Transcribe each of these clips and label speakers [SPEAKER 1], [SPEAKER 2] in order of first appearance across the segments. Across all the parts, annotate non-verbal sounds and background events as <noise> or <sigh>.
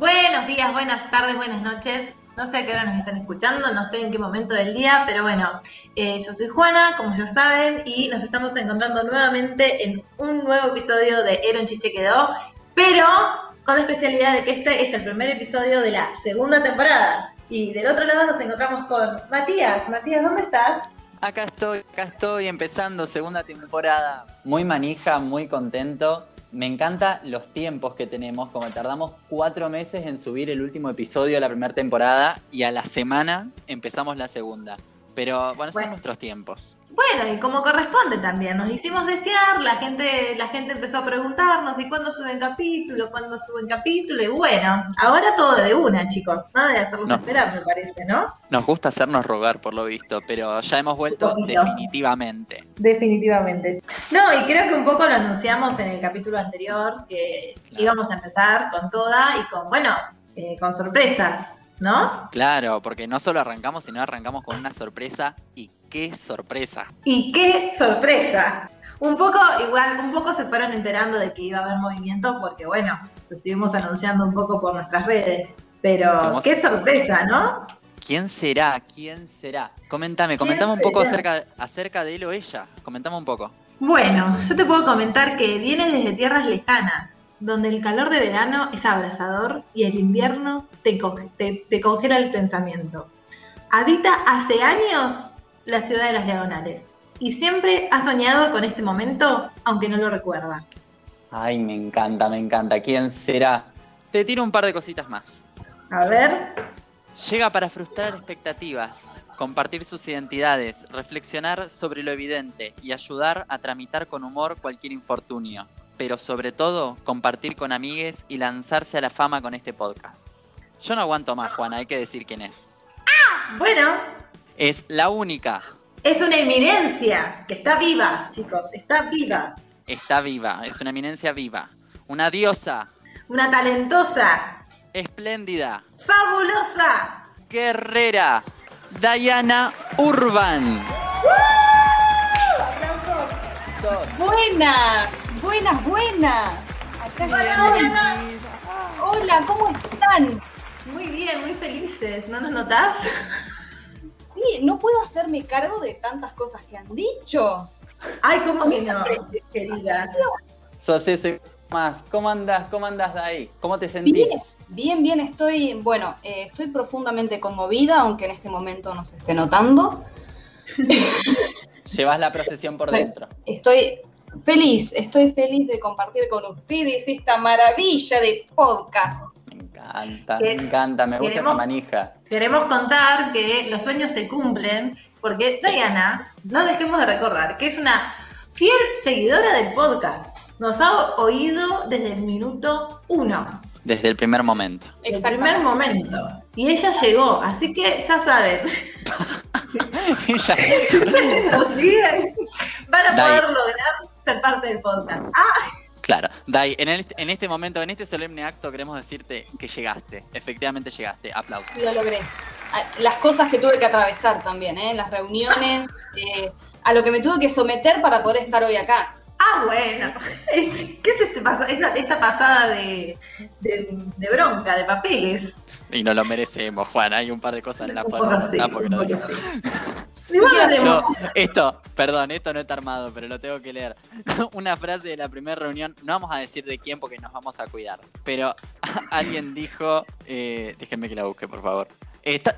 [SPEAKER 1] Buenos días, buenas tardes, buenas noches. No sé a qué hora nos están escuchando, no sé en qué momento del día, pero bueno, eh, yo soy Juana, como ya saben, y nos estamos encontrando nuevamente en un nuevo episodio de Era un chiste quedó, pero con la especialidad de que este es el primer episodio de la segunda temporada. Y del otro lado nos encontramos con Matías. Matías, ¿dónde estás?
[SPEAKER 2] Acá estoy, acá estoy empezando segunda temporada. Muy manija, muy contento. Me encanta los tiempos que tenemos, como tardamos cuatro meses en subir el último episodio de la primera temporada y a la semana empezamos la segunda. Pero bueno, son nuestros tiempos.
[SPEAKER 1] Bueno, y como corresponde también, nos hicimos desear, la gente, la gente empezó a preguntarnos, ¿y cuándo suben capítulo? ¿Cuándo suben capítulo? Y bueno, ahora todo de una, chicos, nada de hacernos esperar, me parece, ¿no?
[SPEAKER 2] Nos gusta hacernos rogar, por lo visto, pero ya hemos vuelto definitivamente.
[SPEAKER 1] Definitivamente. No, y creo que un poco lo anunciamos en el capítulo anterior, que íbamos a empezar con toda y con, bueno, eh, con sorpresas. ¿No?
[SPEAKER 2] Claro, porque no solo arrancamos, sino arrancamos con una sorpresa y qué sorpresa.
[SPEAKER 1] Y qué sorpresa. Un poco, igual, un poco se fueron enterando de que iba a haber movimiento porque, bueno, lo estuvimos anunciando un poco por nuestras redes. Pero qué sorpresa, ¿no?
[SPEAKER 2] ¿Quién será? ¿Quién será? Coméntame, comentame un poco acerca, acerca de él o ella. Comentame un poco.
[SPEAKER 1] Bueno, yo te puedo comentar que viene desde tierras lejanas donde el calor de verano es abrasador y el invierno te, congela el pensamiento. Habita hace años la ciudad de las diagonales y siempre ha soñado con este momento, aunque no lo recuerda.
[SPEAKER 2] Ay, me encanta, me encanta. ¿Quién será? Te tiro un par de cositas más.
[SPEAKER 1] A ver.
[SPEAKER 2] Llega para frustrar expectativas, compartir sus identidades, reflexionar sobre lo evidente y ayudar a tramitar con humor cualquier infortunio pero sobre todo compartir con amigues y lanzarse a la fama con este podcast. Yo no aguanto más, Juana, hay que decir quién es.
[SPEAKER 1] Ah, bueno.
[SPEAKER 2] Es la única.
[SPEAKER 1] Es una eminencia, que está viva, chicos, está viva.
[SPEAKER 2] Está viva, es una eminencia viva. Una diosa.
[SPEAKER 1] Una talentosa.
[SPEAKER 2] Espléndida.
[SPEAKER 1] Fabulosa.
[SPEAKER 2] Guerrera. Diana Urban.
[SPEAKER 3] Buenas, buenas, buenas. Acá Hola, Hola, ¿cómo están?
[SPEAKER 1] Muy bien, muy felices, ¿no nos notás?
[SPEAKER 3] Sí, no puedo hacerme cargo de tantas cosas que han dicho.
[SPEAKER 1] Ay, ¿cómo que no, querida?
[SPEAKER 2] Sos eso más. ¿Cómo andas? ¿Cómo andas de ahí? ¿Cómo te sentís?
[SPEAKER 3] Bien, bien, estoy, bueno, eh, estoy profundamente conmovida, aunque en este momento no se esté notando. <laughs>
[SPEAKER 2] Llevas la procesión por dentro.
[SPEAKER 3] Estoy feliz, estoy feliz de compartir con ustedes esta maravilla de podcast.
[SPEAKER 2] Me encanta, me encanta, me gusta esa manija.
[SPEAKER 1] Queremos contar que los sueños se cumplen porque Diana, no dejemos de recordar que es una fiel seguidora del podcast. Nos ha oído desde el minuto uno.
[SPEAKER 2] Desde el primer momento.
[SPEAKER 1] El primer momento. Y ella llegó, así que ya saben. <laughs> <laughs> si nos siguen, van a poder lograr ser parte del podcast. Ah.
[SPEAKER 2] Claro, Dai, en, en, este momento, en este solemne acto, queremos decirte que llegaste. Efectivamente llegaste. Aplausos.
[SPEAKER 3] Lo logré. Ah, las cosas que tuve que atravesar también, ¿eh? las reuniones, eh, a lo que me tuve que someter para poder estar hoy acá.
[SPEAKER 1] Ah, bueno. <laughs> ¿Qué es este esta pasada de, de, bronca, de papeles?
[SPEAKER 2] Y no lo merecemos, Juan. Hay un par de cosas en la esto, perdón, esto no está armado, pero lo tengo que leer. <laughs> Una frase de la primera reunión, no vamos a decir de quién porque nos vamos a cuidar, pero <laughs> alguien dijo, eh, déjenme que la busque, por favor.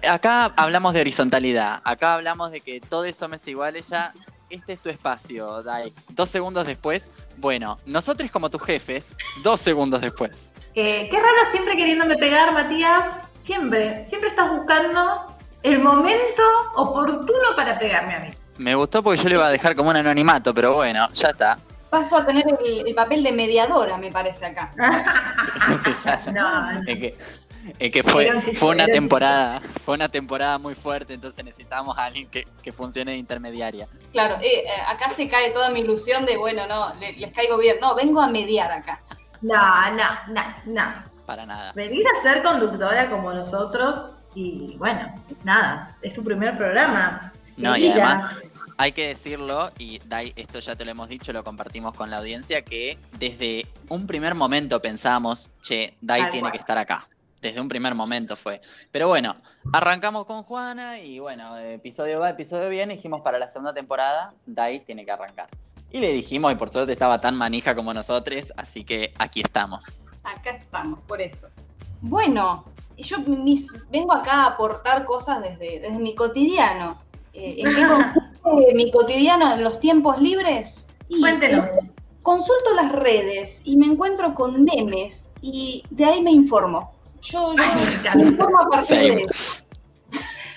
[SPEAKER 2] acá hablamos de horizontalidad, acá hablamos de que todo eso me es igual, ella este es tu espacio, Dai. Dos segundos después, bueno, nosotros como tus jefes, dos segundos después.
[SPEAKER 1] Eh, qué raro siempre queriéndome pegar, Matías. Siempre, siempre estás buscando el momento oportuno para pegarme a mí.
[SPEAKER 2] Me gustó porque yo le iba a dejar como un anonimato, pero bueno, ya está.
[SPEAKER 3] Paso a tener el, papel de mediadora, me parece acá. <laughs>
[SPEAKER 2] sí, ya, ya. No, Es que es que fue, fue una temporada, fue una temporada muy fuerte, entonces necesitábamos a alguien que, funcione de intermediaria.
[SPEAKER 3] Claro, eh, eh, acá se cae toda mi ilusión de, bueno, no, les, caigo bien. No, vengo a mediar acá.
[SPEAKER 1] No, no, no, no.
[SPEAKER 2] Para nada.
[SPEAKER 1] Venís a ser conductora como nosotros y bueno, nada, es tu primer programa.
[SPEAKER 2] No, y además hay que decirlo, y Dai, esto ya te lo hemos dicho, lo compartimos con la audiencia, que desde un primer momento pensábamos, che, Dai tiene que estar acá desde un primer momento fue. Pero bueno, arrancamos con Juana y bueno, episodio va, episodio viene, dijimos para la segunda temporada, Dai tiene que arrancar. Y le dijimos, y por suerte estaba tan manija como nosotros, así que aquí estamos.
[SPEAKER 3] Acá estamos, por eso. Bueno, yo vengo acá a aportar cosas desde, desde mi cotidiano. Eh, ¿En qué consiste <laughs> mi cotidiano en los tiempos libres?
[SPEAKER 1] Y, Cuéntenos.
[SPEAKER 3] Eh, consulto las redes y me encuentro con memes y de ahí me informo. Yo, me informo a partir de eso.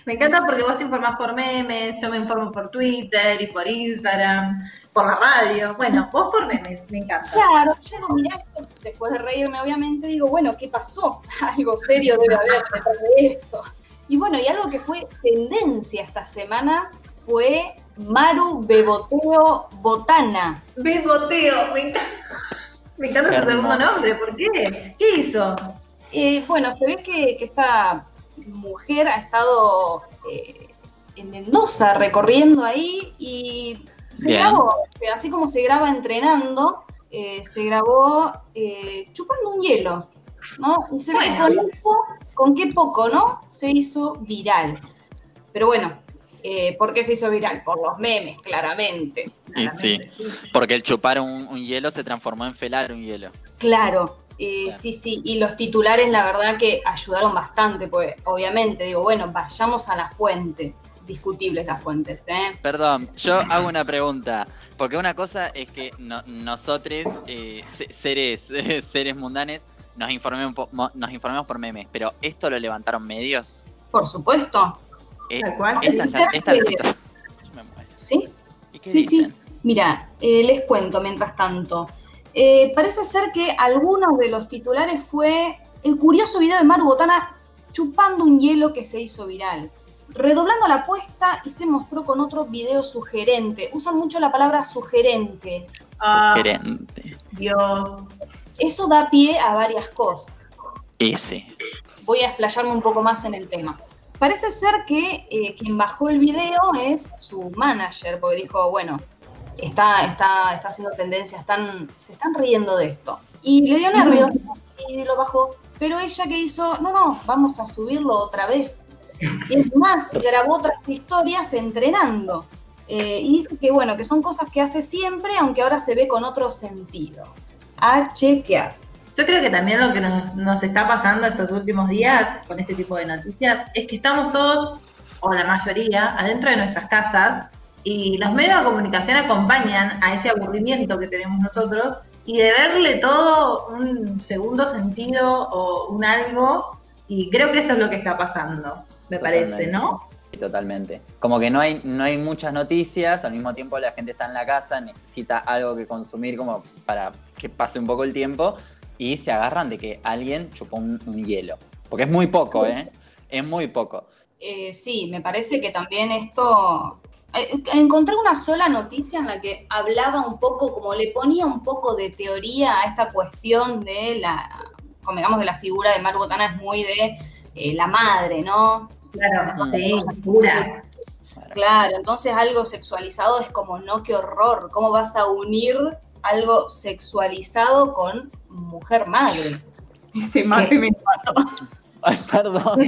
[SPEAKER 1] Me encanta porque vos te informás por memes, yo me informo por Twitter y por Instagram, por la radio. Bueno, vos por memes, me encanta.
[SPEAKER 3] Claro, yo digo, mirá, después de reírme, obviamente, digo, bueno, ¿qué pasó? <laughs> Algo serio debe haber detrás de esto. Y bueno, y algo que fue tendencia estas semanas fue Maru Beboteo Botana.
[SPEAKER 1] Beboteo, me encanta. <laughs> Me encanta su segundo nombre, ¿por qué? ¿Qué hizo?
[SPEAKER 3] Eh, bueno, se ve que, esta mujer ha estado eh, en Mendoza recorriendo ahí y se grabó, eh, así como se graba entrenando, se grabó chupando un hielo, ¿no? Y se ve que con, con qué poco, ¿no? Se hizo viral. Pero bueno, ¿por qué se hizo viral? Por los memes, claramente.
[SPEAKER 2] sí, porque el chupar un, hielo se transformó en felar un hielo.
[SPEAKER 3] Claro, eh, sí, sí, y los titulares la verdad que ayudaron bastante, pues obviamente digo, bueno, vayamos a la fuente. Discutibles las fuentes, ¿eh?
[SPEAKER 2] Perdón, yo hago una pregunta, porque una cosa es que nosotros, eh, seres, <laughs> seres mundanes, nos informemos, nos informemos por memes, pero ¿esto lo levantaron medios?
[SPEAKER 3] Por supuesto.
[SPEAKER 2] Eh, cual? Esta, esta,
[SPEAKER 3] ¿Sí? sí, sí. Mira, eh, les cuento mientras tanto. Eh, parece ser que algunos de los titulares fue el curioso video de Maru Botana chupando un hielo que se hizo viral. Redoblando la apuesta y se mostró con otro video sugerente. Usan mucho la palabra sugerente.
[SPEAKER 2] Ah, sugerente.
[SPEAKER 1] Dios.
[SPEAKER 3] Eso da pie a varias cosas.
[SPEAKER 2] Ese.
[SPEAKER 3] Voy a explayarme un poco más en el tema. Parece ser que eh, quien bajó el video es su manager, porque dijo, bueno, está, está, está haciendo tendencia, están, se están riendo de esto. Y le dio nervios y lo bajó. Pero ella que hizo, no, no, vamos a subirlo otra vez. Y es más, grabó otras historias entrenando. Eh, y dice que bueno, que son cosas que hace siempre, aunque ahora se ve con otro sentido. A chequear.
[SPEAKER 1] Yo creo que también lo que nos, nos está pasando estos últimos días con este tipo de noticias es que estamos todos, o la mayoría, adentro de nuestras casas y los medios de comunicación acompañan a ese aburrimiento que tenemos nosotros y de verle todo un segundo sentido o un algo. Y creo que eso es lo que está pasando, me parece, ¿no?
[SPEAKER 2] Totalmente. Como que no hay, no hay muchas noticias, al mismo tiempo la gente está en la casa, necesita algo que consumir como para que pase un poco el tiempo y se agarran de que alguien chupó un, hielo. Porque es muy poco, ¿eh? Es muy poco.
[SPEAKER 3] Eh, sí, me parece que también esto encontré una sola noticia en la que hablaba un poco, como le ponía un poco de teoría a esta cuestión de la, digamos de la figura de Mar Botana es muy de eh, la madre, ¿no?
[SPEAKER 1] Claro, sí, pura.
[SPEAKER 3] Claro, entonces algo sexualizado es como, no, qué horror, ¿cómo vas a unir algo sexualizado con mujer madre? <laughs> Ese mate me mató.
[SPEAKER 2] Ay, perdón.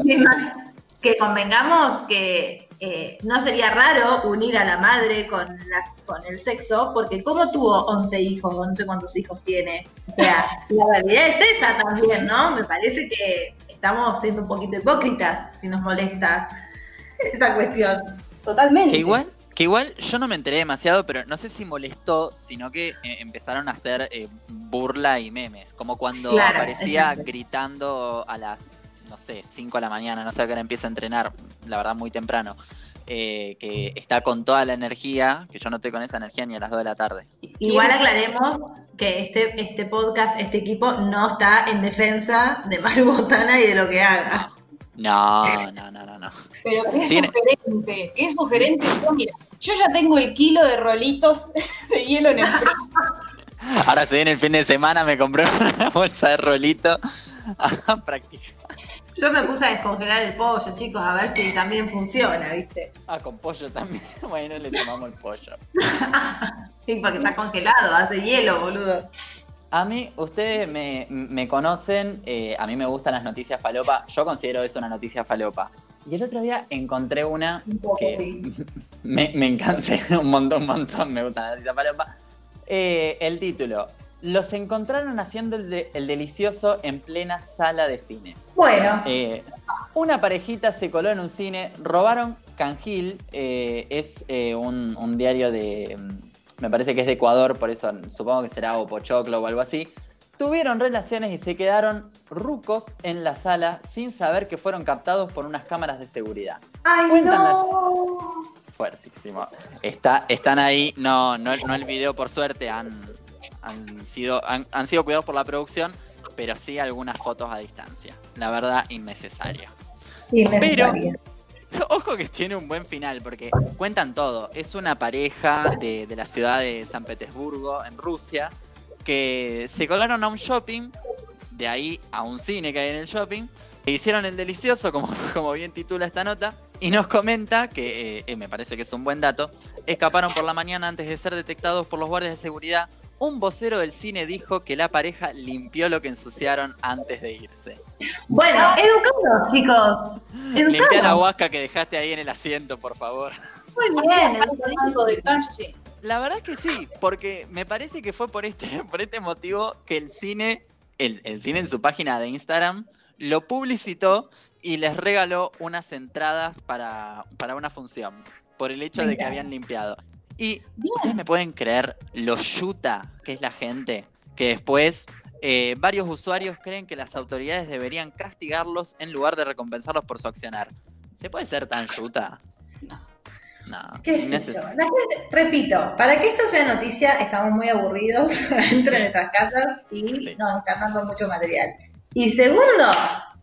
[SPEAKER 1] Que convengamos que eh, no sería raro unir a la madre con, con el sexo, porque como tuvo 11 hijos, o no sé cuántos hijos tiene. O sea, <laughs> la realidad es esa también, ¿no? Me parece que estamos siendo un poquito hipócritas si nos molesta <laughs> esa cuestión.
[SPEAKER 3] Totalmente.
[SPEAKER 2] Que igual, que igual yo no me enteré demasiado, pero no sé si molestó, sino que eh, empezaron a hacer eh, burla y memes, como cuando aparecía gritando a las no sé, 5 de la mañana, no sé a qué hora empieza a entrenar, la verdad muy temprano, eh, que está con toda la energía, que yo no estoy con esa energía ni a las 2 de la tarde.
[SPEAKER 1] Igual aclaremos que este, este podcast, este equipo, no está en defensa de Maru Botana y de lo que haga.
[SPEAKER 2] No, no, no, no, no.
[SPEAKER 3] Pero qué sugerente, qué sugerente. Yo, mira, yo ya tengo el kilo de rolitos <laughs> de hielo en el
[SPEAKER 2] Ahora se viene el fin de semana, me compré una <laughs> bolsa de rolito a <laughs> practicar.
[SPEAKER 1] Yo me puse a descongelar el pollo, chicos, a ver si también funciona, ¿viste?
[SPEAKER 2] Ah, con pollo también. <laughs> Bueno, le tomamos el pollo.
[SPEAKER 1] sí, porque está congelado, hace hielo, boludo.
[SPEAKER 2] A mí, ustedes me, conocen, eh, a mí me gustan las noticias falopa. Yo considero eso una noticia falopa. Y el otro día encontré una que <laughs> me, me encanta, <laughs> un montón, un montón, me gusta la noticia falopa. Eh, el título, los encontraron haciendo el, delicioso en plena sala de cine.
[SPEAKER 1] Bueno.
[SPEAKER 2] Eh, una parejita se coló en un cine, robaron Cangil, es un, diario de, mm, me parece que es de Ecuador, por eso supongo que será Opochoclo o algo así. Tuvieron relaciones y se quedaron rucos en la sala sin saber que fueron captados por unas cámaras de seguridad.
[SPEAKER 1] ¡Ay, no!
[SPEAKER 2] Fuertísimo. Está, están ahí, no, no, no el video por suerte, han, han, sido, han, sido cuidados por la producción, pero sí algunas fotos a distancia. La verdad, innecesaria. Pero, <laughs> ojo que tiene un buen final, porque cuentan todo. Es una pareja de, de la ciudad de San Petersburgo, en Rusia, que se colaron a un shopping, de ahí a un cine que hay en el shopping, e hicieron el delicioso, como, <laughs> como bien titula esta nota, y nos comenta, que eh, me parece que es un buen dato, escaparon por la mañana antes de ser detectados por los guardias de seguridad. Un vocero del cine dijo que la pareja limpió lo que ensuciaron antes de irse.
[SPEAKER 1] Bueno, educados, chicos.
[SPEAKER 2] Limpia la huasca que dejaste ahí en el asiento, por favor.
[SPEAKER 1] Muy bien, educado
[SPEAKER 3] detalle.
[SPEAKER 2] La verdad que sí, porque me parece que fue por este, <laughs> por este motivo que el cine, el, cine en su página de Instagram, lo publicitó y les regaló unas entradas para, para una función, por el hecho de que habían limpiado. Y ustedes me pueden creer lo yuta que es la gente, que después eh, varios usuarios creen que las autoridades deberían castigarlos en lugar de recompensarlos por su accionar. ¿Se puede ser tan yuta?
[SPEAKER 3] No.
[SPEAKER 2] No,
[SPEAKER 1] repito, para que esto sea noticia, estamos muy aburridos <laughs> dentro de nuestras casas y nos están dando mucho material. Y segundo,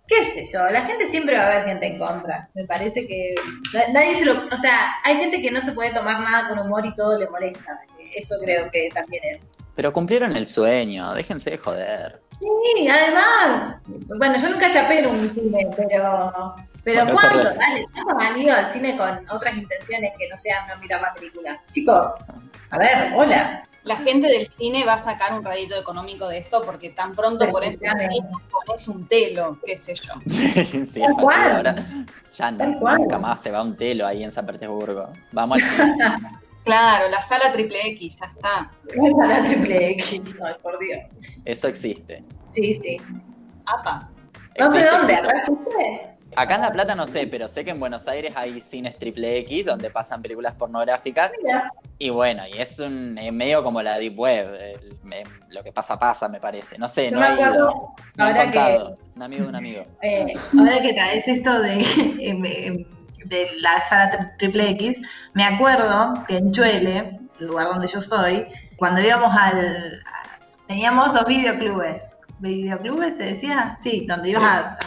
[SPEAKER 1] qué sé yo, la gente siempre va a haber gente en contra. Me parece que nadie se lo. O sea, hay gente que no se puede tomar nada con humor y todo le molesta. Eso creo que también es.
[SPEAKER 2] Pero cumplieron el sueño, déjense de joder.
[SPEAKER 1] Sí, además, bueno, yo nunca chapé en un cine, pero pero ¿cuándo? Dale, han ido al cine con otras intenciones que no sean no mirar la película. Chicos, a ver, hola.
[SPEAKER 3] La gente del cine va a sacar un radito económico de esto porque tan pronto por eso pones un telo, qué sé yo. <laughs>
[SPEAKER 2] Sí, sí, ahora ya no, nunca más se va un telo ahí en San Petersburgo. Vamos al cine. <laughs>
[SPEAKER 3] Claro, la sala triple X, ya está.
[SPEAKER 1] La sala triple X, ay, por Dios.
[SPEAKER 2] Eso existe.
[SPEAKER 1] Sí, sí.
[SPEAKER 3] Apa.
[SPEAKER 1] No sé dónde, ¿existe?
[SPEAKER 2] Acá en La Plata no sé, pero sé que en Buenos Aires hay cines triple X donde pasan películas pornográficas. Y bueno, y es un medio como la Deep Web. lo que pasa, pasa, me parece. No sé, no, he ido. ahora que, un amigo de un amigo.
[SPEAKER 1] Eh, ahora que traes esto de, <laughs> em, em, de la sala triple X, me acuerdo que en Chuele, el lugar donde yo soy, cuando íbamos al. Teníamos dos videoclubes. ¿Videoclubes se decía? Sí, donde ibas a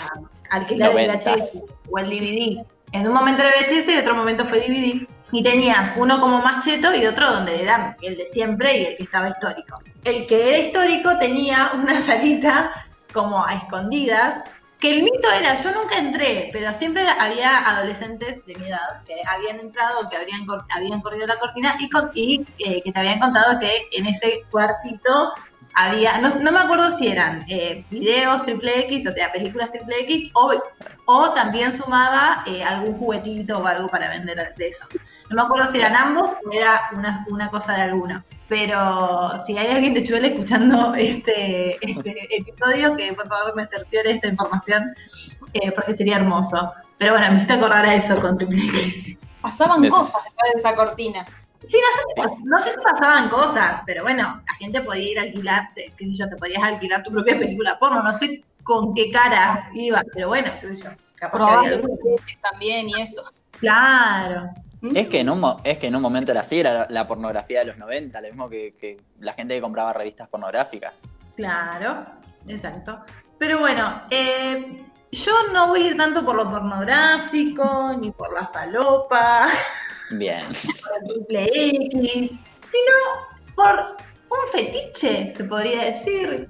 [SPEAKER 1] alquilar el VHS o el DVD. En un momento era VHS y otro momento fue DVD. Y tenías uno como más cheto y otro donde era el de siempre y el que estaba histórico. El que era histórico tenía una <laughs> salita como a escondidas, que el mito era, yo nunca entré, pero siempre había adolescentes de mi edad que habían entrado, que habían, habían corrido la cortina y, y eh, que te habían contado que en ese cuartito había, no, me acuerdo si eran eh, videos triple X, o sea, películas triple X, o, o también sumaba eh, algún juguetito o algo para vender de esos. No me acuerdo si eran ambos o era una, una cosa de alguna. Pero si hay alguien de Chuele escuchando este, este episodio, que por favor me cerciore esta información, eh, porque sería hermoso. Pero bueno, me hiciste acordar a eso con Triple X.
[SPEAKER 3] Pasaban cosas después de esa cortina.
[SPEAKER 1] Sí, no sé, no sé si pasaban cosas, pero bueno, la gente podía ir a alquilar, qué sé yo, te podías alquilar tu propia película porno, no sé con qué cara iba, pero bueno, qué sé yo.
[SPEAKER 3] Probablemente también y eso.
[SPEAKER 1] Claro.
[SPEAKER 2] Es que, en un, es que en un momento era así, era la, pornografía de los 90, lo mismo que, la gente que compraba revistas pornográficas.
[SPEAKER 1] Claro, exacto. Pero bueno, eh, yo no voy a ir tanto por lo pornográfico, ni por la falopa. <laughs>
[SPEAKER 2] Bien.
[SPEAKER 1] por el triple X, sino por un fetiche, se podría decir.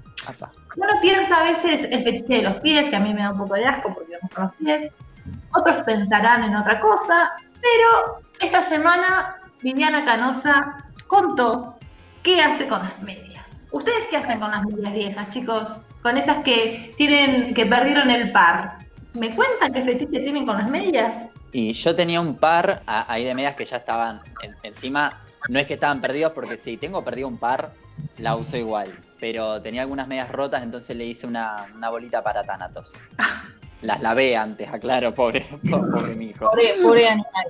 [SPEAKER 1] Uno piensa a veces el fetiche de los pies, que a mí me da un poco de asco porque me gustan los pies. Otros pensarán en otra cosa, pero esta semana Viviana Canosa contó qué hace con las medias. ¿Ustedes qué hacen con las medias viejas, chicos? Con esas que tienen, que perdieron el par. ¿Me cuentan qué fetiche tienen con las medias?
[SPEAKER 2] Y yo tenía un par a- ahí de medias que ya estaban en- encima. No es que estaban perdidos, porque si tengo perdido un par, la uso igual. Pero tenía algunas medias rotas, entonces le hice una, una bolita para Thanatos. <laughs> Las lavé antes, aclaro, pobre, pobre mi hijo.
[SPEAKER 3] Pobre, pobre animal.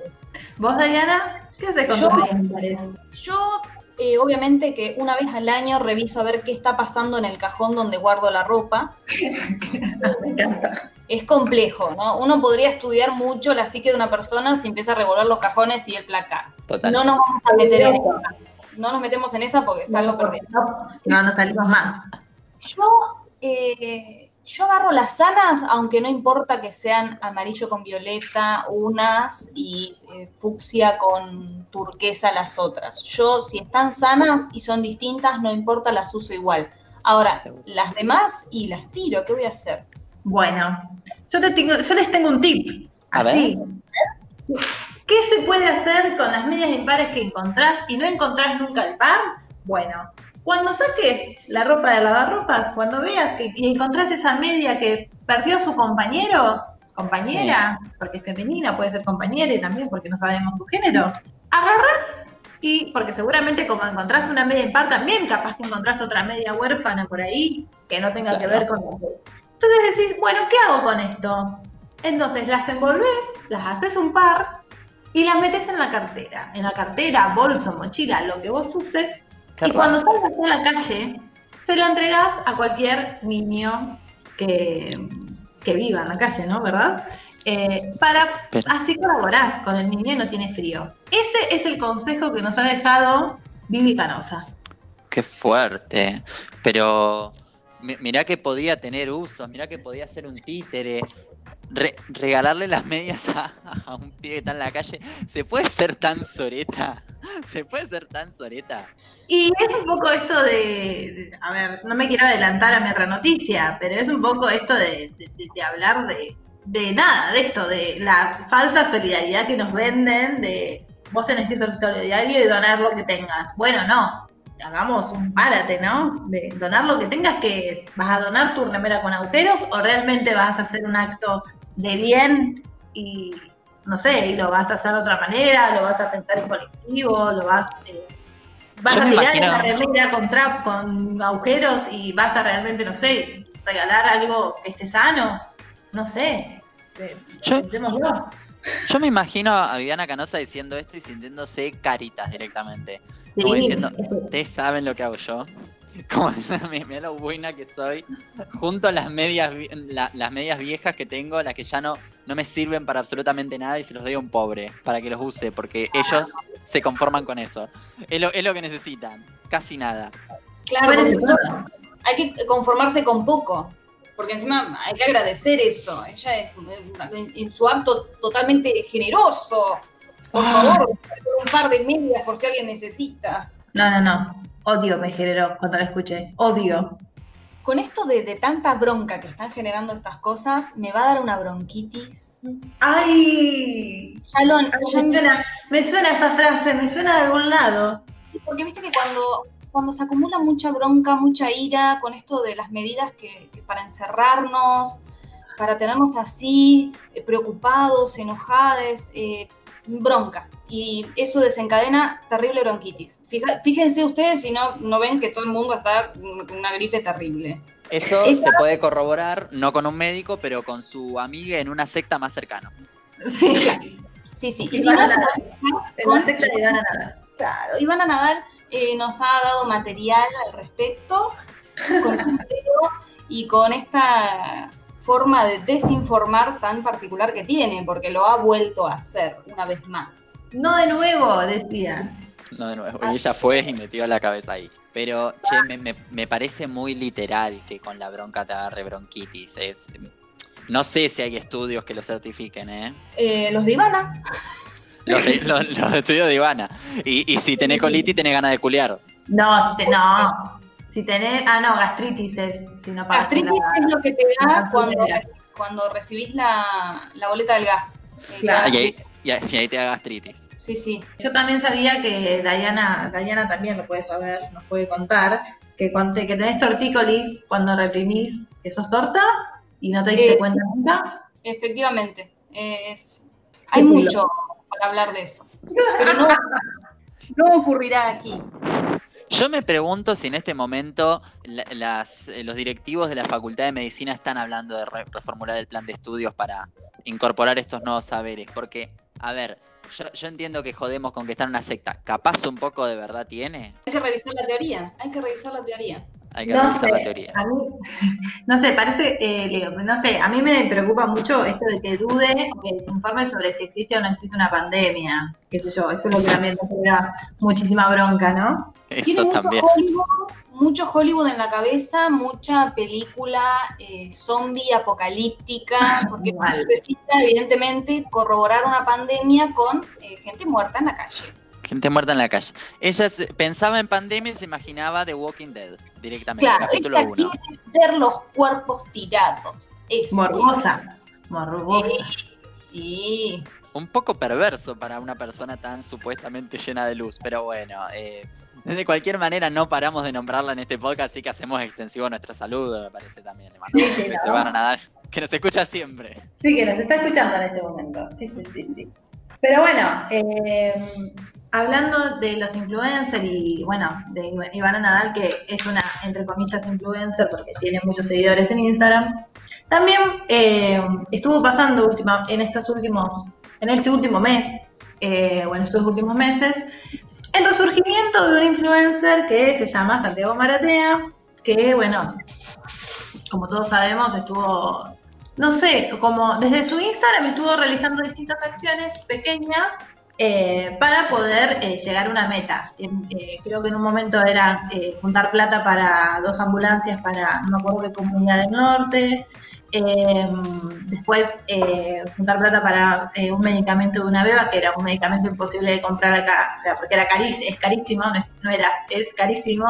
[SPEAKER 1] ¿Vos, Diana? ¿Qué haces con
[SPEAKER 3] Yo-
[SPEAKER 1] tus?
[SPEAKER 3] Yo, eh, obviamente, que una vez al año reviso a ver qué está pasando en el cajón donde guardo la ropa.
[SPEAKER 1] Me encanta.
[SPEAKER 3] Es complejo, ¿no? Uno podría estudiar mucho la psique de una persona si empieza a revolver los cajones y el placar.
[SPEAKER 2] Total.
[SPEAKER 3] No nos vamos a meter en esa. No nos metemos en esa porque salgo perdido.
[SPEAKER 1] No, no salimos más.
[SPEAKER 3] Yo, eh, yo agarro las sanas, aunque no importa que sean amarillo con violeta unas y eh, fucsia con turquesa las otras. Yo, si están sanas y son distintas, no importa, las uso igual. Ahora, las demás y las tiro, ¿qué voy a hacer?
[SPEAKER 1] Bueno, yo, te tengo, yo les tengo un tip.
[SPEAKER 2] A
[SPEAKER 1] Así. ¿Qué se puede hacer con las medias impares que encontrás y no encontrás nunca el par? Bueno, cuando saques la ropa de lavarropas, cuando veas que y encontrás esa media que perdió su compañero, compañera, porque es femenina, puede ser compañera y también porque no sabemos su género, agarras y, porque seguramente como encontrás una media impar también, capaz que encontrás otra media huérfana por ahí que no tenga que
[SPEAKER 2] Claro.
[SPEAKER 1] ver con que... Entonces decís, bueno, ¿qué hago con esto? Entonces las envolves, las haces un par y las metes en la cartera. En la cartera, bolso, mochila, lo que vos uses.
[SPEAKER 2] Qué
[SPEAKER 1] y cuando
[SPEAKER 2] raro.
[SPEAKER 1] salgas a la calle, se la entregás a cualquier niño que, que viva en la calle, ¿no? ¿Verdad? Eh, para
[SPEAKER 2] Pero-
[SPEAKER 1] así colaborás con el niño y no tiene frío. Ese es el consejo que nos ha dejado Vivi Canosa.
[SPEAKER 2] Qué fuerte. Pero mi- mirá que podía tener uso, mirá que podía ser un títere. Re- regalarle las medias a, a un pibe que está en la calle. ¿Se puede ser tan soreta? ¿Se puede ser tan soreta?
[SPEAKER 1] Y es un poco esto de, a ver, no me quiero adelantar a mi otra noticia, pero es un poco esto de, de- de- hablar de, de nada, de esto, de la falsa solidaridad que nos venden, de vos tenés que ser solidario y donar lo que tengas. Bueno, no, hagamos un párate, ¿no? De donar lo que tengas, que es, ¿vas a donar tu remera con agujeros o realmente vas a hacer un acto de bien y, no sé, y lo vas a hacer de otra manera, lo vas a pensar en colectivo, lo vas... eh, Vas
[SPEAKER 2] Yo
[SPEAKER 1] a tirar
[SPEAKER 2] imagino-
[SPEAKER 1] esa remera con trap, con agujeros y vas a realmente, no sé, regalar algo que esté sano. No sé.
[SPEAKER 2] Yo-. Yo me imagino a Viviana Canosa diciendo esto y sintiéndose caritas directamente. Como
[SPEAKER 1] Sí,
[SPEAKER 2] diciendo,
[SPEAKER 1] es que-
[SPEAKER 2] ¿ustedes saben lo que hago yo? <laughs> Como mira lo buena que soy. Junto las medias, la- las medias viejas que tengo, las que ya no, no me sirven para absolutamente nada y se los doy a un pobre para que los use, porque ellos se conforman con eso. Es lo, es lo que necesitan, casi nada.
[SPEAKER 3] Claro, eso- hay que conformarse con poco. Porque encima hay que agradecer eso. Ella es en, en su acto totalmente generoso. Por
[SPEAKER 1] Ah.
[SPEAKER 3] favor, un par de medias por si alguien necesita.
[SPEAKER 1] No, no, no. Odio me generó cuando la escuché. Odio.
[SPEAKER 3] Con esto de, de tanta bronca que están generando estas cosas, me va a dar una bronquitis.
[SPEAKER 1] ¡Ay!
[SPEAKER 3] Ya lo,
[SPEAKER 1] Ay,
[SPEAKER 3] ya-
[SPEAKER 1] me, suena, me suena esa frase, me suena de algún lado.
[SPEAKER 3] porque viste que cuando, cuando se acumula mucha bronca, mucha ira, con esto de las medidas que, que para encerrarnos, para tenernos así, eh, preocupados, enojados, eh, bronca. Y eso desencadena terrible bronquitis. Fija- fíjense ustedes si no, no ven que todo el mundo está con una gripe terrible.
[SPEAKER 2] Eso
[SPEAKER 3] Esa-
[SPEAKER 2] se puede corroborar, no con un médico, pero con su amiga en una secta más cercana.
[SPEAKER 1] Sí.
[SPEAKER 3] Sí, sí. Y
[SPEAKER 1] Y
[SPEAKER 3] si
[SPEAKER 1] van
[SPEAKER 3] no,
[SPEAKER 1] a
[SPEAKER 3] se con-
[SPEAKER 1] secta le van a nada.
[SPEAKER 3] Claro, Ivana Nadal eh, nos ha dado material al respecto con su video y con esta forma de desinformar tan particular que tiene, porque lo ha vuelto a hacer una vez más.
[SPEAKER 1] No de nuevo, decía.
[SPEAKER 2] No de nuevo. Y ella fue y metió la cabeza ahí. Pero, che, me, me- me parece muy literal que con la bronca te agarre bronquitis. Es, no sé si hay estudios que lo certifiquen, ¿eh?
[SPEAKER 3] Eh, los de Ivana,
[SPEAKER 2] Los, de- los- los estudios de Ivana. Y, y si tenés colitis, tenés ganas de culiar.
[SPEAKER 1] No, no. Si tenés. Ah, no, gastritis es. Si no pagas
[SPEAKER 3] gastritis
[SPEAKER 1] la-
[SPEAKER 3] es lo que te da cuando, cuando recibís la, la boleta del gas. Eh,
[SPEAKER 1] Claro.
[SPEAKER 2] Y ahí, y te da gastritis.
[SPEAKER 3] Sí, sí.
[SPEAKER 1] Yo también sabía que Diana, Diana también lo puede saber, nos puede contar, que, conté, que tenés tortícolis cuando reprimís que sos torta y no te diste
[SPEAKER 3] Eh,
[SPEAKER 1] cuenta nunca.
[SPEAKER 3] Efectivamente, es, hay mucho para hablar de eso, pero no, no ocurrirá aquí.
[SPEAKER 2] Yo me pregunto si en este momento la- las, eh, los directivos de la Facultad de Medicina están hablando de re- reformular el plan de estudios para incorporar estos nuevos saberes. Porque, a ver, yo, yo entiendo que jodemos con que está en una secta. Capaz un poco de verdad tiene.
[SPEAKER 3] Hay que revisar la teoría, hay que revisar la teoría.
[SPEAKER 2] Hay que
[SPEAKER 1] No
[SPEAKER 2] revisar la teoría.
[SPEAKER 1] a mí, <laughs> no sé, parece, eh, Leo, no sé, a mí me preocupa mucho esto de que dude o que se informe sobre si existe o no existe una pandemia, qué sé yo, eso es lo que también me genera muchísima bronca, ¿no?
[SPEAKER 3] Tiene
[SPEAKER 2] Eso
[SPEAKER 3] mucho
[SPEAKER 2] también.
[SPEAKER 3] Hollywood, mucho Hollywood en la cabeza, mucha película eh, zombie apocalíptica, porque
[SPEAKER 1] Igual.
[SPEAKER 3] necesita evidentemente corroborar una pandemia con eh, gente muerta en la calle.
[SPEAKER 2] Gente muerta en la calle. Ella se- pensaba en pandemia y se imaginaba The Walking Dead directamente,
[SPEAKER 3] Claro,
[SPEAKER 2] capítulo
[SPEAKER 3] ella
[SPEAKER 2] 1.
[SPEAKER 3] quiere ver los cuerpos tirados. Eso.
[SPEAKER 1] Morbosa, morbosa.
[SPEAKER 3] Y
[SPEAKER 2] Un poco perverso para una persona tan supuestamente llena de luz, pero bueno, eh, de cualquier manera no paramos de nombrarla en este podcast, así que hacemos extensivo nuestro saludo, me parece también. Le mandamos
[SPEAKER 1] Sí, sí,
[SPEAKER 2] a que nos escucha siempre.
[SPEAKER 1] Sí, que nos está escuchando en este momento. Sí, sí, sí, sí. Pero bueno, eh, hablando de los influencers y bueno, de Ivana Nadal, que es una, entre comillas, influencer porque tiene muchos seguidores en Instagram, también eh, estuvo pasando última, en estos últimos, en este último mes, eh, o en estos últimos meses, el resurgimiento de un influencer que se llama Santiago Maratea, que bueno, como todos sabemos, estuvo no sé, como desde su Instagram estuvo realizando distintas acciones pequeñas eh, para poder eh, llegar a una meta. Eh, creo que en un momento era juntar plata para dos ambulancias para no me acuerdo qué comunidad del norte. Eh, después eh, juntar plata para eh, un medicamento de una beba, que era un medicamento imposible de comprar acá, o sea, porque era carísimo, es carísimo, no, era, es carísimo.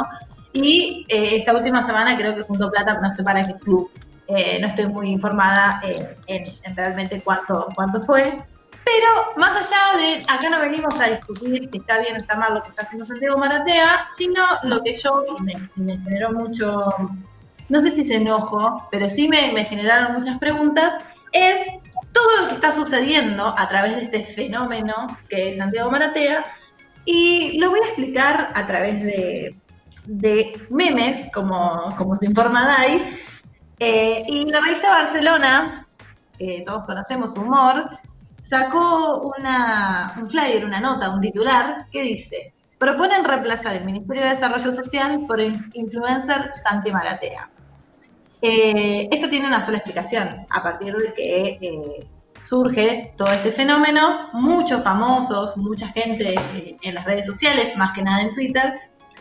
[SPEAKER 1] Y eh, esta última semana creo que juntó plata, no sé para qué club, no estoy muy informada en, en realmente cuánto, cuánto fue. Pero más allá de, acá no venimos a discutir si está bien o está mal lo que está haciendo Santiago Maratea, sino lo que yo, me generó mucho, no sé si se enojo, pero sí me, generaron muchas preguntas, es todo lo que está sucediendo a través de este fenómeno que es Santiago Maratea, y lo voy a explicar a través de, memes, como, se informa Dai, eh, y la revista Barcelona, que todos conocemos humor, sacó una, un flyer, una nota, un titular que dice, proponen reemplazar el Ministerio de Desarrollo Social por el influencer Santi Maratea. Eh, esto tiene una sola explicación, a partir de que eh, surge todo este fenómeno, muchos famosos, mucha gente eh, en las redes sociales, más que nada en Twitter,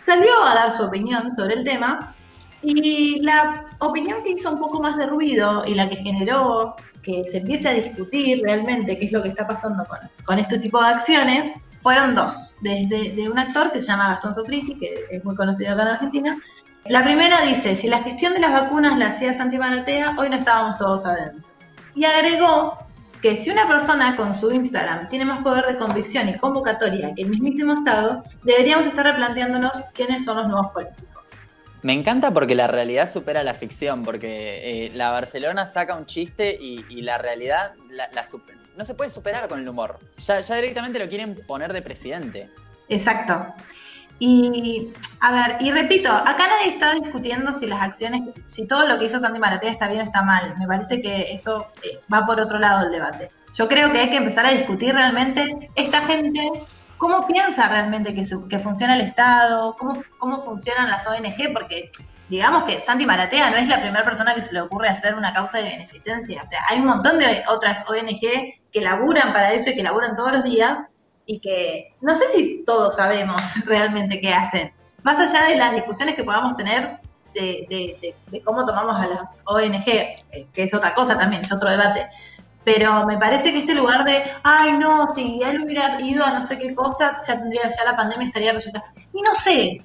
[SPEAKER 1] salió a dar su opinión sobre el tema y la opinión que hizo un poco más de ruido y la que generó que se empiece a discutir realmente qué es lo que está pasando con, con este tipo de acciones, fueron dos. Desde de un actor que se llama Gastón Sofriti, que es muy conocido acá en Argentina. La primera dice, si la gestión de las vacunas la hacía Santi hoy no estábamos todos adentro. Y agregó que si una persona con su Instagram tiene más poder de convicción y convocatoria que el mismísimo Estado, deberíamos estar replanteándonos quiénes son los nuevos políticos.
[SPEAKER 2] Me encanta porque la realidad supera la ficción, porque eh, la Barcelona saca un chiste y, y la realidad la, la super- no se puede superar con el humor. Ya, ya directamente lo quieren poner de presidente.
[SPEAKER 1] Exacto. Y, a ver, y repito, acá nadie está discutiendo si las acciones, si todo lo que hizo Santi Maratea está bien o está mal. Me parece que eso eh, va por otro lado del debate. Yo creo que hay que empezar a discutir realmente esta gente, cómo piensa realmente que, su- que funciona el Estado, cómo, cómo funcionan las ONG, porque digamos que Santi Maratea no es la primera persona que se le ocurre hacer una causa de beneficencia. O sea, hay un montón de otras ONG que laburan para eso y que laburan todos los días y que no sé si todos sabemos <laughs> realmente qué hacen. Más allá de las discusiones que podamos tener de, de- de- de cómo tomamos a las ONG, eh, que es otra cosa también, es otro debate. Pero me parece que este lugar de, ay no, si él hubiera ido a no sé qué cosa, ya tendría, ya la pandemia estaría resuelta. Y no sé,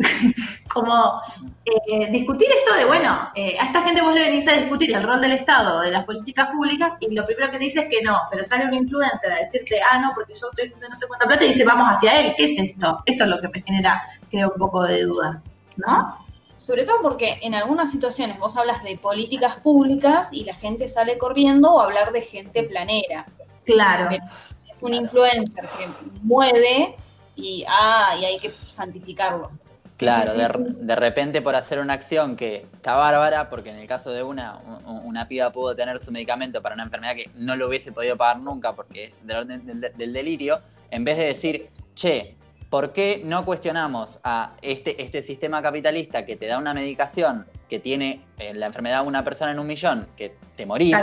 [SPEAKER 1] <laughs> como eh, discutir esto de, bueno, eh, a esta gente vos le venís a discutir el rol del Estado, de las políticas públicas, y lo primero que te dice es que no, pero sale un influencer a decirte, ah, no, porque yo estoy no sé cuánta plata, y dice, vamos hacia él, ¿qué es esto? Eso es lo que me genera, creo, un poco de dudas, ¿no?
[SPEAKER 3] Sobre todo porque en algunas situaciones vos hablas de políticas públicas y la gente sale corriendo o hablar de gente planera.
[SPEAKER 1] Claro.
[SPEAKER 3] Es un influencer que mueve y, ah, y hay que santificarlo.
[SPEAKER 2] Claro, de, de, repente por hacer una acción que está bárbara, porque en el caso de una, una piba pudo tener su medicamento para una enfermedad que no lo hubiese podido pagar nunca porque es del orden del, del delirio, en vez de decir, che, ¿por qué no cuestionamos a este, este sistema capitalista que te da una medicación que tiene eh, la enfermedad de una persona en un millón, que te morís,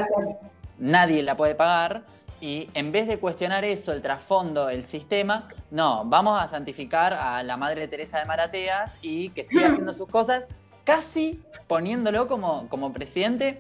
[SPEAKER 2] nadie la puede pagar? Y en vez de cuestionar eso, el trasfondo, el sistema, no, vamos a santificar a la Madre Teresa de Marateas y que siga <clears throat> haciendo sus cosas, casi poniéndolo como, como presidente.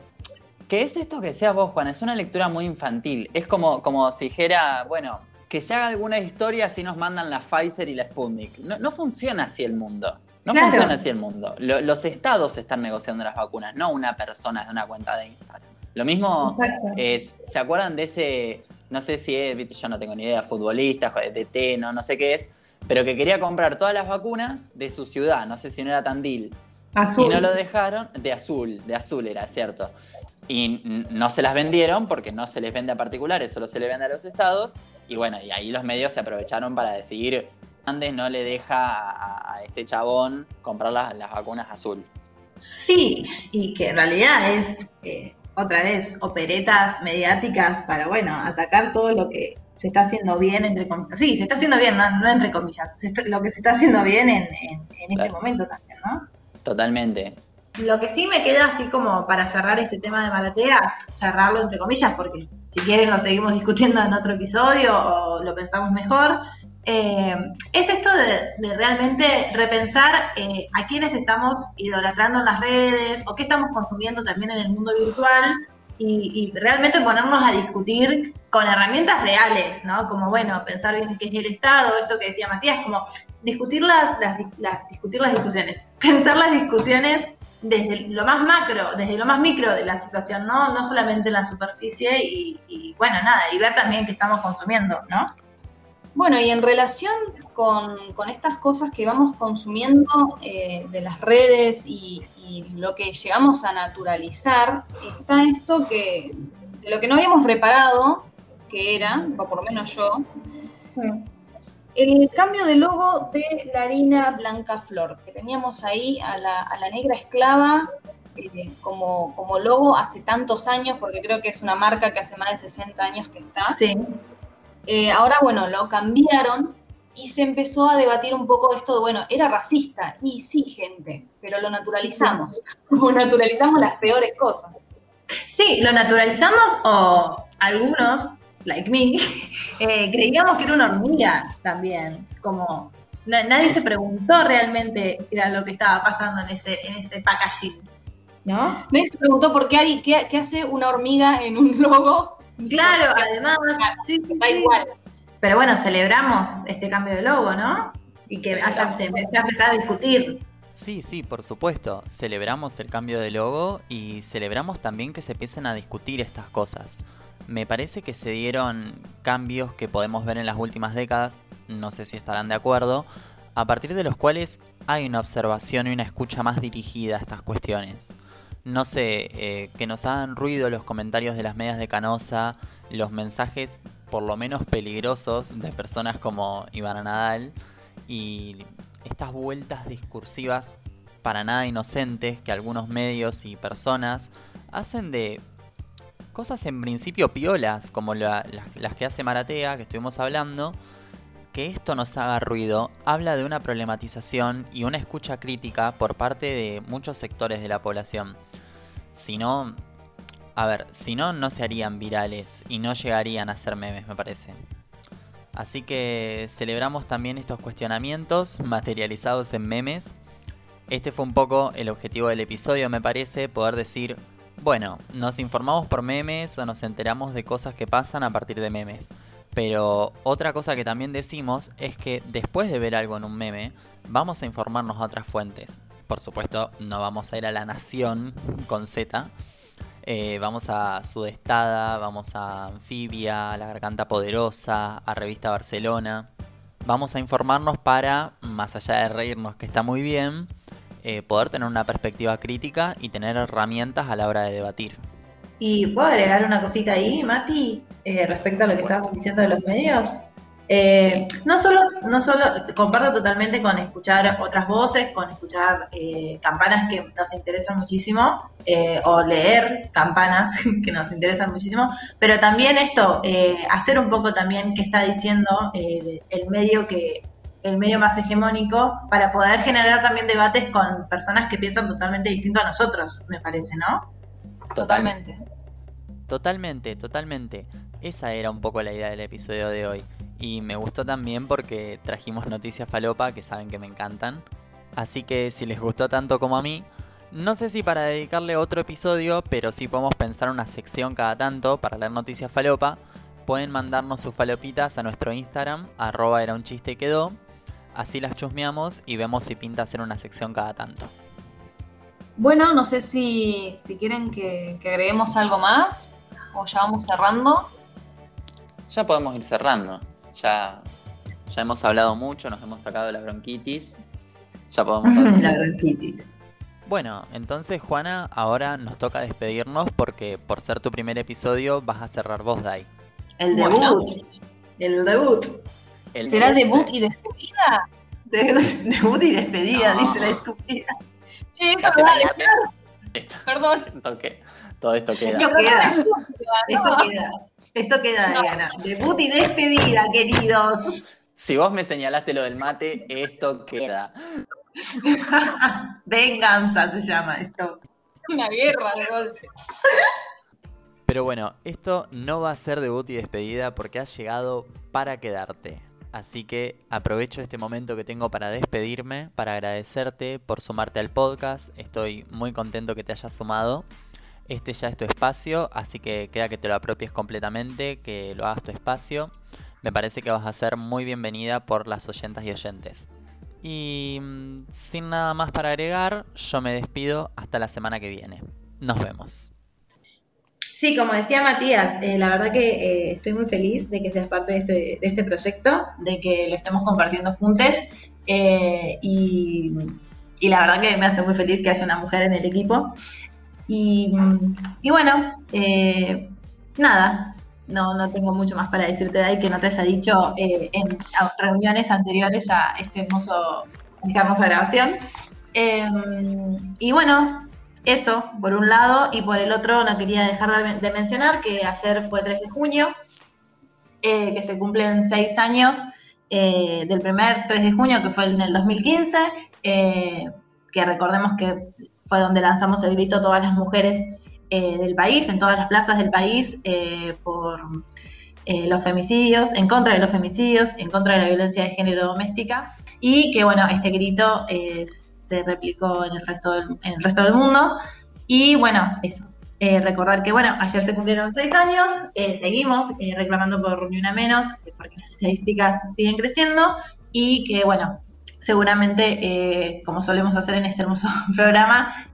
[SPEAKER 2] ¿Qué es esto que sea vos, Juan? Es una lectura muy infantil. Es como, como si dijera, bueno, que se haga alguna historia si nos mandan la Pfizer y la Sputnik. No, no funciona así el mundo. No claro. funciona así el mundo. Lo, los estados están negociando las vacunas, no una persona de una cuenta de Instagram. Lo mismo, es, ¿se acuerdan de ese, no sé si es, yo no tengo ni idea, futbolista, de té, no, no sé qué es, pero que quería comprar todas las vacunas de su ciudad, no sé si no era Tandil.
[SPEAKER 1] Azul.
[SPEAKER 2] Y no lo dejaron, de azul, de azul era, cierto. Y no se las vendieron porque no se les vende a particulares, solo se le vende a los estados. Y bueno, y ahí los medios se aprovecharon para decidir, Andes no le deja a, a este chabón comprar las, las, vacunas azul.
[SPEAKER 1] Sí, y que en realidad es... Eh otra vez, operetas mediáticas para, bueno, atacar todo lo que se está haciendo bien, entre comillas. Sí, se está haciendo bien, no, no entre comillas, está, lo que se está haciendo bien en, en, este momento también, ¿no?
[SPEAKER 2] Totalmente.
[SPEAKER 1] Lo que sí me queda así como para cerrar este tema de Maratea, cerrarlo entre comillas, porque si quieren lo seguimos discutiendo en otro episodio o lo pensamos mejor, eh, es esto de, de realmente repensar eh, a quiénes estamos idolatrando en las redes o qué estamos consumiendo también en el mundo virtual y, y, realmente ponernos a discutir con herramientas reales, ¿no? Como, bueno, pensar bien qué es el Estado, esto que decía Matías, como discutir las, las, las, discutir las discusiones, <laughs> pensar las discusiones desde lo más macro, desde lo más micro de la situación, no, no solamente en la superficie y, y bueno, nada, y ver también qué estamos consumiendo, ¿no?
[SPEAKER 3] Bueno, y en relación con, con estas cosas que vamos consumiendo eh, de las redes y, y, lo que llegamos a naturalizar, está esto que, de lo que no habíamos reparado, que era, o por lo menos yo, sí. El cambio de logo de la harina Blanca Flor, que teníamos ahí a la, a la negra esclava eh, como, como logo hace tantos años, porque creo que es una marca que hace más de 60 años que está.
[SPEAKER 1] Sí.
[SPEAKER 3] Eh, ahora, bueno, lo cambiaron y se empezó a debatir un poco esto de, bueno, era racista. Y sí, gente, pero lo naturalizamos. <laughs> Como naturalizamos las peores cosas.
[SPEAKER 1] Sí, lo naturalizamos o algunos, like me, <laughs> eh, creíamos que era una hormiga también. Como nadie se preguntó realmente qué era lo que estaba pasando en ese, en ese packaging. ¿No?
[SPEAKER 3] Nadie se preguntó por qué, qué, qué hace una hormiga en un logo
[SPEAKER 1] Claro, además, <laughs> sí, sí,
[SPEAKER 3] da igual.
[SPEAKER 1] Pero bueno, celebramos este cambio de logo, ¿no? Y que haya, se empezado a discutir.
[SPEAKER 2] Sí, sí, por supuesto. Celebramos el cambio de logo y celebramos también que se empiecen a discutir estas cosas. Me parece que se dieron cambios que podemos ver en las últimas décadas, no sé si estarán de acuerdo, a partir de los cuales hay una observación y una escucha más dirigida a estas cuestiones. No sé, eh, que nos hagan ruido los comentarios de las medias de Canosa, los mensajes por lo menos peligrosos de personas como Ivana Nadal y estas vueltas discursivas para nada inocentes que algunos medios y personas hacen de cosas en principio piolas, como la, las, las que hace Maratea, que estuvimos hablando, que esto nos haga ruido habla de una problematización y una escucha crítica por parte de muchos sectores de la población. Si no, a ver, si no, no se harían virales y no llegarían a ser memes, me parece. Así que celebramos también estos cuestionamientos materializados en memes. Este fue un poco el objetivo del episodio, me parece, poder decir, bueno, nos informamos por memes o nos enteramos de cosas que pasan a partir de memes. Pero otra cosa que también decimos es que después de ver algo en un meme, vamos a informarnos a otras fuentes por supuesto, no vamos a ir a La Nación con Z. Eh, vamos a Sudestada, vamos a Anfibia, a La Garganta Poderosa, a Revista Barcelona. Vamos a informarnos para, más allá de reírnos, que está muy bien, eh, poder tener una perspectiva crítica y tener herramientas a la hora de debatir.
[SPEAKER 1] Y puedo agregar una cosita ahí, Mati, eh, respecto a lo que estabas diciendo de los medios. Eh, no solo, no solo, comparto totalmente con escuchar otras voces, con escuchar eh, campanas que nos interesan muchísimo, o leer campanas <laughs> que nos interesan muchísimo, pero también esto, hacer un poco también qué está diciendo el medio que el medio más hegemónico para poder generar también debates con personas que piensan totalmente distinto a nosotros, me parece, ¿no?
[SPEAKER 3] Totalmente.
[SPEAKER 2] Totalmente, totalmente. Esa era un poco la idea del episodio de hoy. Y me gustó también porque trajimos noticias falopa que saben que me encantan. Así que si les gustó tanto como a mí, no sé si para dedicarle otro episodio, pero sí podemos pensar una sección cada tanto para leer noticias falopa. Pueden mandarnos sus falopitas a nuestro Instagram, arroba era un chiste y quedó. Así las chusmeamos y vemos si pinta hacer una sección cada tanto.
[SPEAKER 3] Bueno, no sé si, quieren que, agreguemos algo más o ya vamos cerrando.
[SPEAKER 2] Ya podemos ir cerrando. Ya, ya hemos hablado mucho, nos hemos sacado la bronquitis. Ya podemos. <laughs>
[SPEAKER 1] la bronquitis.
[SPEAKER 2] Bueno, entonces Juana, ahora nos toca despedirnos porque por ser tu primer episodio vas a cerrar vos, Dai.
[SPEAKER 1] El debut. El debut.
[SPEAKER 3] ¿Será debut y despedida?
[SPEAKER 1] debut y despedida, dice la estúpida.
[SPEAKER 3] Sí, eso me va a dejar. Perdón.
[SPEAKER 2] Todo esto queda.
[SPEAKER 1] Esto queda. Esto queda. Esto queda, Diana. Debut y despedida, queridos.
[SPEAKER 2] Si vos me señalaste lo del mate, esto queda. <laughs>
[SPEAKER 1] Venganza se llama esto.
[SPEAKER 3] Una guerra de golpe.
[SPEAKER 2] Pero bueno, esto no va a ser debut y despedida porque has llegado para quedarte. Así que aprovecho este momento que tengo para despedirme, para agradecerte por sumarte al podcast. Estoy muy contento que te hayas sumado. Este ya es tu espacio, así que queda que te lo apropies completamente, que lo hagas tu espacio. Me parece que vas a ser muy bienvenida por las oyentas y oyentes. Y mm, sin nada más para agregar, yo me despido hasta la semana que viene. Nos vemos.
[SPEAKER 1] Sí, como decía Matías, eh, la verdad que eh, estoy muy feliz de que seas parte de este, de este proyecto, de que lo estemos compartiendo juntos eh, y, la verdad que me hace muy feliz que haya una mujer en el equipo. Y, bueno, nada, no, no tengo mucho más para decirte de ahí que no te haya dicho en reuniones anteriores a este hermoso, esta hermosa grabación. y bueno, eso, por un lado, y por el otro no quería dejar de mencionar que ayer fue 3 de junio, eh, que se cumplen seis años eh, del primer 3 de junio, que fue en el 2015, eh, que recordemos que fue donde lanzamos el grito todas las mujeres del país, en todas las plazas del país, por los femicidios, en contra de los femicidios, en contra de la violencia de género doméstica, y que bueno, este grito es se replicó en el resto del, en el resto del mundo. Y bueno, eso. Eh, recordar que, bueno, ayer se cumplieron seis años, eh, seguimos eh, reclamando por ni una menos, porque las estadísticas siguen creciendo y que, bueno, seguramente, como solemos hacer en este hermoso <laughs> programa,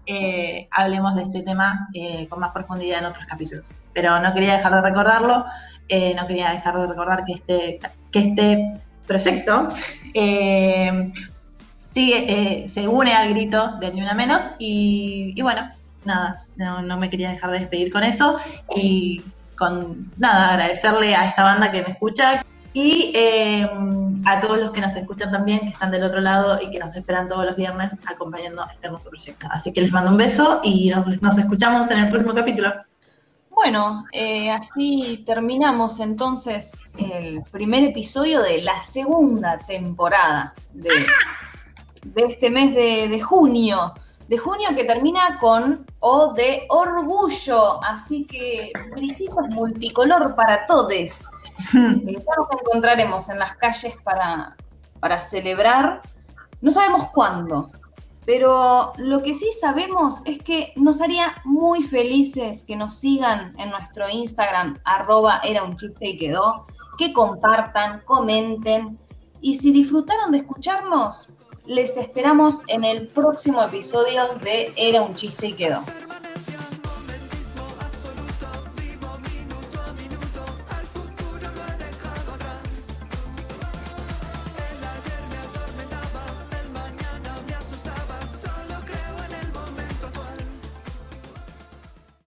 [SPEAKER 1] hablemos de este tema con más profundidad en otros capítulos. Pero no quería dejar de recordarlo, no quería dejar de recordar que este, que este proyecto sigue, eh, se une al grito de Ni Una Menos y, bueno, nada, no, me quería dejar de despedir con eso y con nada, agradecerle a esta banda que me escucha y eh, a todos los que nos escuchan también, que están del otro lado y que nos esperan todos los viernes acompañando este hermoso proyecto. Así que les mando un beso y nos, escuchamos en el próximo capítulo.
[SPEAKER 3] Bueno, eh, así terminamos entonces el primer episodio de la segunda temporada de de este mes de, junio. De junio que termina con O de orgullo. Así que brillitos multicolor para todos. Eh, ya nos encontraremos en las calles para, para celebrar. No sabemos cuándo, pero lo que sí sabemos es que nos haría muy felices que nos sigan en nuestro Instagram, arroba era un chiste y quedó, que compartan, comenten. Y si disfrutaron de escucharnos, les esperamos en el próximo episodio de Era un chiste y quedó.